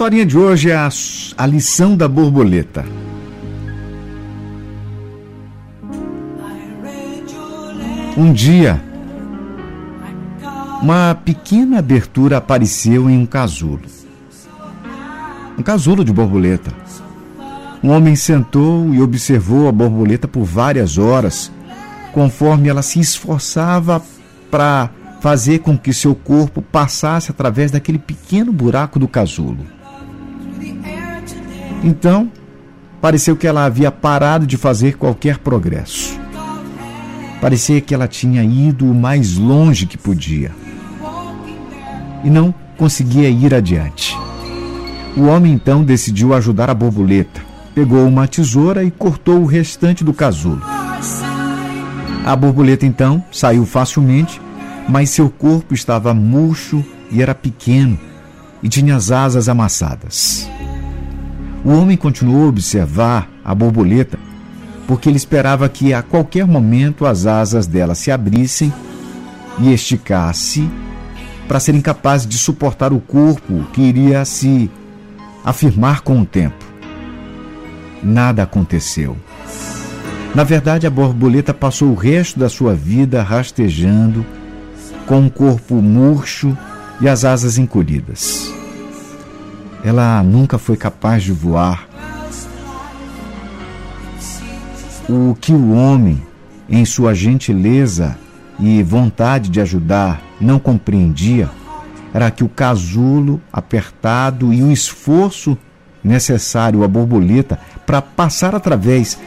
historinha de hoje é a, a lição da borboleta. Um dia, uma pequena abertura apareceu em um casulo. Um casulo de borboleta. Um homem sentou e observou a borboleta por várias horas, conforme ela se esforçava para fazer com que seu corpo passasse através daquele pequeno buraco do casulo. Então, pareceu que ela havia parado de fazer qualquer progresso. Parecia que ela tinha ido o mais longe que podia e não conseguia ir adiante. O homem então decidiu ajudar a borboleta. Pegou uma tesoura e cortou o restante do casulo. A borboleta então saiu facilmente, mas seu corpo estava murcho e era pequeno e tinha as asas amassadas. O homem continuou a observar a borboleta porque ele esperava que a qualquer momento as asas dela se abrissem e esticasse para ser incapaz de suportar o corpo que iria se afirmar com o tempo. Nada aconteceu. Na verdade, a borboleta passou o resto da sua vida rastejando, com o corpo murcho e as asas encolhidas. Ela nunca foi capaz de voar. O que o homem, em sua gentileza e vontade de ajudar, não compreendia era que o casulo apertado e o esforço necessário à borboleta para passar através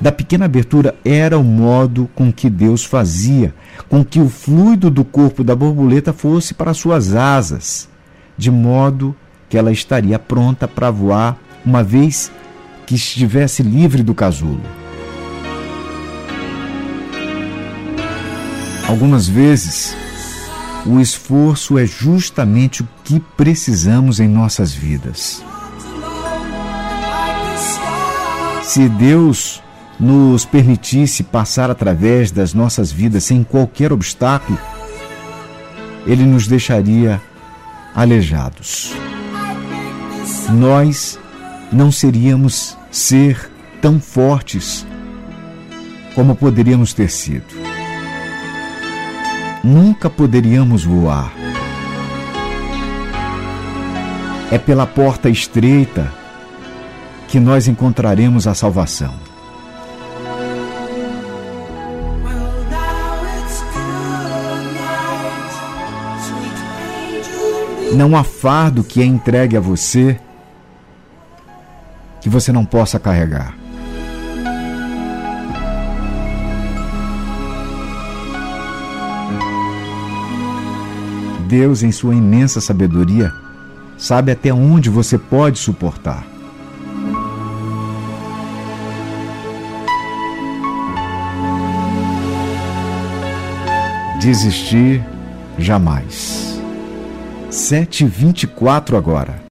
da pequena abertura era o modo com que Deus fazia com que o fluido do corpo da borboleta fosse para suas asas, de modo que ela estaria pronta para voar uma vez que estivesse livre do casulo. Algumas vezes, o esforço é justamente o que precisamos em nossas vidas. Se Deus nos permitisse passar através das nossas vidas sem qualquer obstáculo, Ele nos deixaria aleijados. Nós não seríamos ser tão fortes como poderíamos ter sido nunca poderíamos voar. É pela porta estreita que nós encontraremos a salvação. Não há fardo que é entregue a você que você não possa carregar. Deus, em sua imensa sabedoria, sabe até onde você pode suportar. Desistir jamais. Sete vinte e quatro agora.